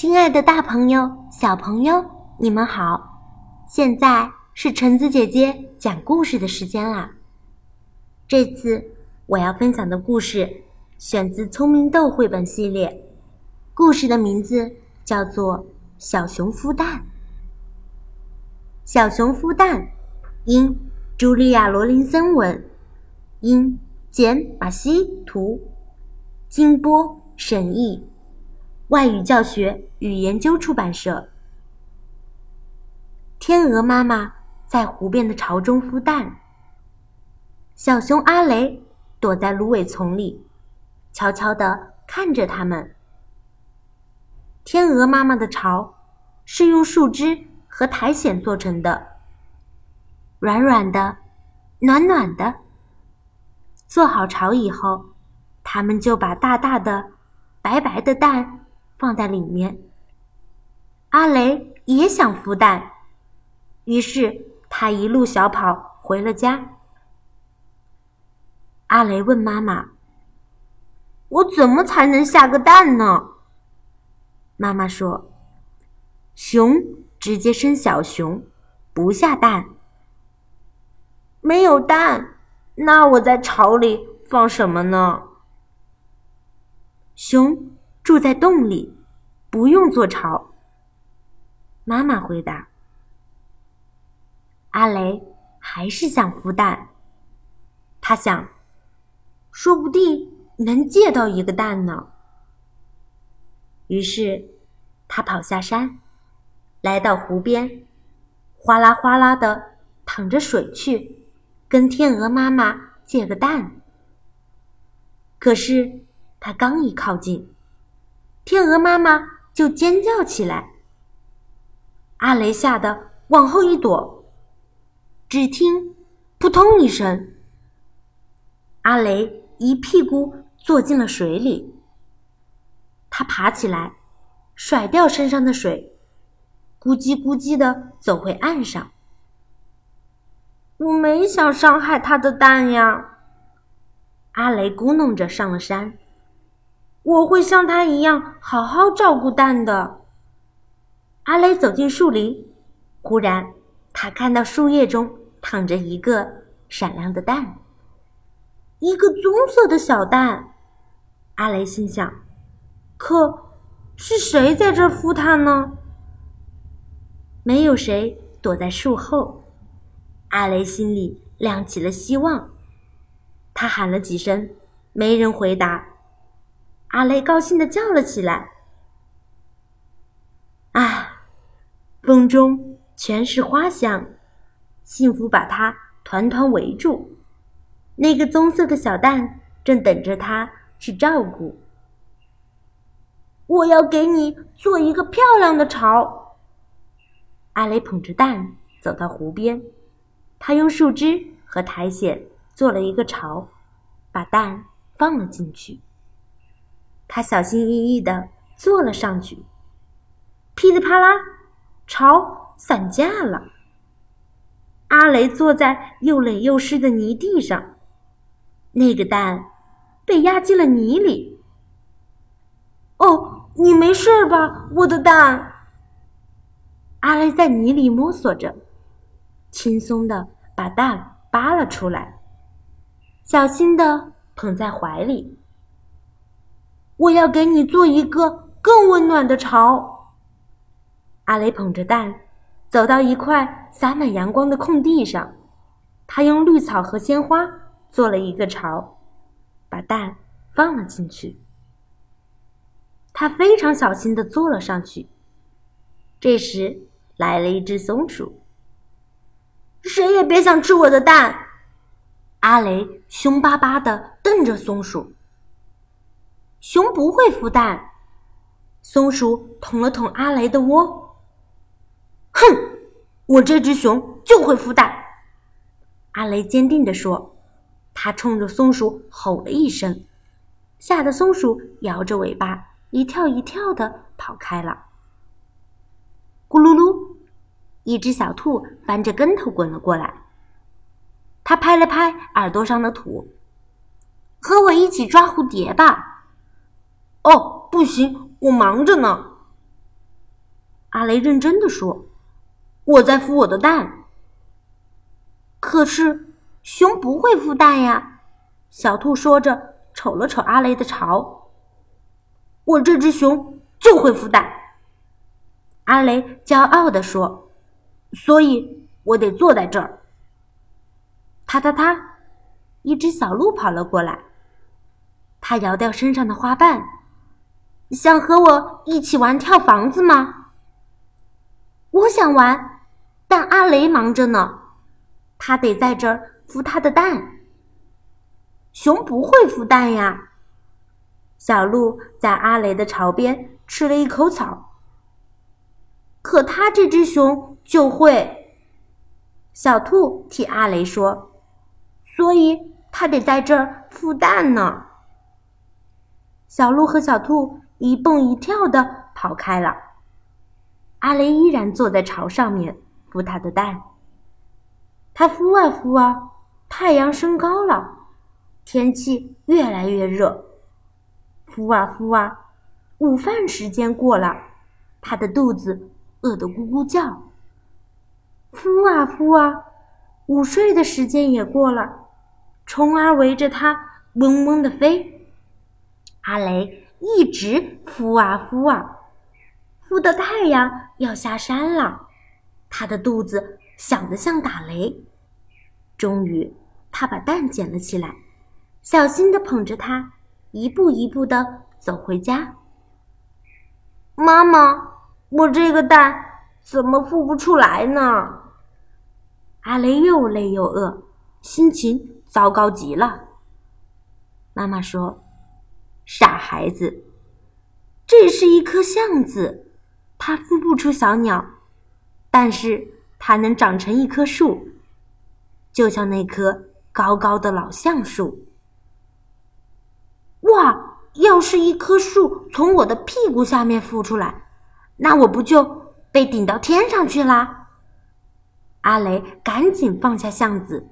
亲爱的，大朋友、小朋友，你们好！现在是橙子姐姐讲故事的时间啦。这次我要分享的故事选自《聪明豆》绘本系列，故事的名字叫做《小熊孵蛋》。小熊孵蛋，因茱莉亚·罗琳森文，因简·马西图，金波审译。外语教学与研究出版社。天鹅妈妈在湖边的巢中孵蛋。小熊阿雷躲在芦苇丛里，悄悄地看着它们。天鹅妈妈的巢是用树枝和苔藓做成的，软软的，暖暖的。做好巢以后，它们就把大大的、白白的蛋。放在里面。阿雷也想孵蛋，于是他一路小跑回了家。阿雷问妈妈：“我怎么才能下个蛋呢？”妈妈说：“熊直接生小熊，不下蛋。没有蛋，那我在巢里放什么呢？”熊。住在洞里，不用做巢。妈妈回答：“阿雷还是想孵蛋，他想，说不定能借到一个蛋呢。”于是，他跑下山，来到湖边，哗啦哗啦的淌着水去，跟天鹅妈妈借个蛋。可是，他刚一靠近，天鹅妈妈就尖叫起来，阿雷吓得往后一躲。只听“扑通”一声，阿雷一屁股坐进了水里。他爬起来，甩掉身上的水，咕叽咕叽的走回岸上。我没想伤害他的蛋呀，阿雷咕哝着上了山。我会像他一样好好照顾蛋的。阿雷走进树林，忽然他看到树叶中躺着一个闪亮的蛋，一个棕色的小蛋。阿雷心想：可是谁在这孵它呢？没有谁躲在树后。阿雷心里亮起了希望，他喊了几声，没人回答。阿雷高兴的叫了起来：“啊，风中全是花香，幸福把它团团围住。那个棕色的小蛋正等着它去照顾。我要给你做一个漂亮的巢。”阿雷捧着蛋走到湖边，他用树枝和苔藓做了一个巢，把蛋放了进去。他小心翼翼地坐了上去，噼里啪啦，巢散架了。阿雷坐在又冷又湿的泥地上，那个蛋被压进了泥里。哦，你没事吧，我的蛋？阿雷在泥里摸索着，轻松的把蛋扒了出来，小心的捧在怀里。我要给你做一个更温暖的巢。阿雷捧着蛋，走到一块洒满阳光的空地上，他用绿草和鲜花做了一个巢，把蛋放了进去。他非常小心的坐了上去。这时来了一只松鼠，谁也别想吃我的蛋！阿雷凶巴巴的瞪着松鼠。熊不会孵蛋，松鼠捅了捅阿雷的窝。哼，我这只熊就会孵蛋！阿雷坚定地说。他冲着松鼠吼了一声，吓得松鼠摇着尾巴一跳一跳的跑开了。咕噜噜，一只小兔翻着跟头滚了过来。它拍了拍耳朵上的土，和我一起抓蝴蝶吧。哦，不行，我忙着呢。阿雷认真的说：“我在孵我的蛋。”可是熊不会孵蛋呀！小兔说着，瞅了瞅阿雷的巢。“我这只熊就会孵蛋。”阿雷骄傲地说，“所以我得坐在这儿。”啪嗒嗒，一只小鹿跑了过来，它摇掉身上的花瓣，想和我一起玩跳房子吗？我想玩，但阿雷忙着呢，他得在这儿孵他的蛋。熊不会孵蛋呀。小鹿在阿雷的巢边吃了一口草。可他这只熊就会，小兔替阿雷说，所以他得在这儿孵蛋呢。小鹿和小兔一蹦一跳的跑开了，阿雷依然坐在巢上面孵他的蛋。他孵啊孵啊，太阳升高了，天气越来越热。孵啊孵啊，午饭时间过了，他的肚子。饿得咕咕叫，孵啊孵啊，午睡的时间也过了，虫儿围着它嗡嗡的飞。阿雷一直孵啊孵啊，孵到太阳要下山了，它的肚子响得像打雷。终于，它把蛋捡了起来，小心的捧着它，一步一步的走回家。妈妈。我这个蛋怎么孵不出来呢？阿雷又累又饿，心情糟糕极了。妈妈说：“傻孩子，这是一颗橡子，它孵不出小鸟，但是它能长成一棵树，就像那棵高高的老橡树。哇！要是一棵树从我的屁股下面孵出来。”那我不就被顶到天上去啦？阿雷赶紧放下橡子。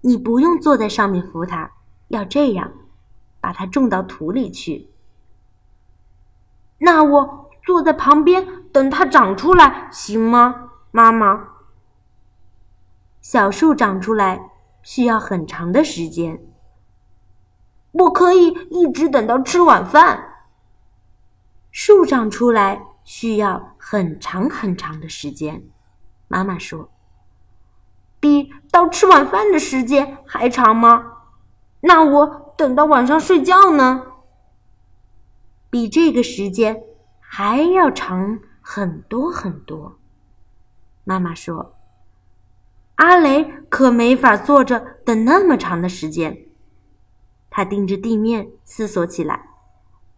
你不用坐在上面扶它，要这样，把它种到土里去。那我坐在旁边等它长出来行吗，妈妈？小树长出来需要很长的时间。我可以一直等到吃晚饭。树长出来需要很长很长的时间，妈妈说：“比到吃晚饭的时间还长吗？”那我等到晚上睡觉呢？比这个时间还要长很多很多。妈妈说：“阿雷可没法坐着等那么长的时间。”他盯着地面思索起来：“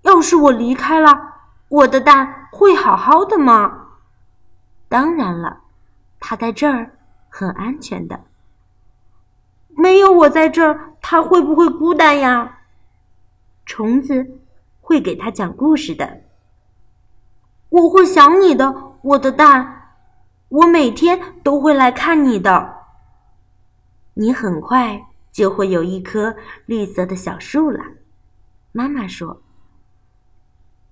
要是我离开了。”我的蛋会好好的吗？当然了，它在这儿很安全的。没有我在这儿，它会不会孤单呀？虫子会给它讲故事的。我会想你的，我的蛋，我每天都会来看你的。你很快就会有一棵绿色的小树了，妈妈说。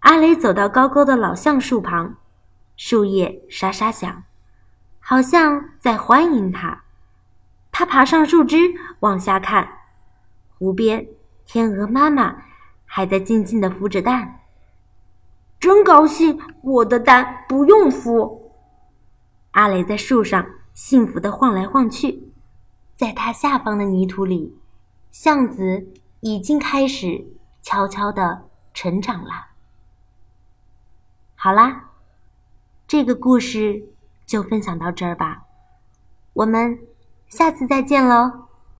阿雷走到高高的老橡树旁，树叶沙沙响，好像在欢迎他。他爬上树枝往下看，湖边天鹅妈妈还在静静的孵着蛋。真高兴，我的蛋不用孵。阿雷在树上幸福的晃来晃去，在它下方的泥土里，橡子已经开始悄悄的成长了。好啦，这个故事就分享到这儿吧，我们下次再见喽。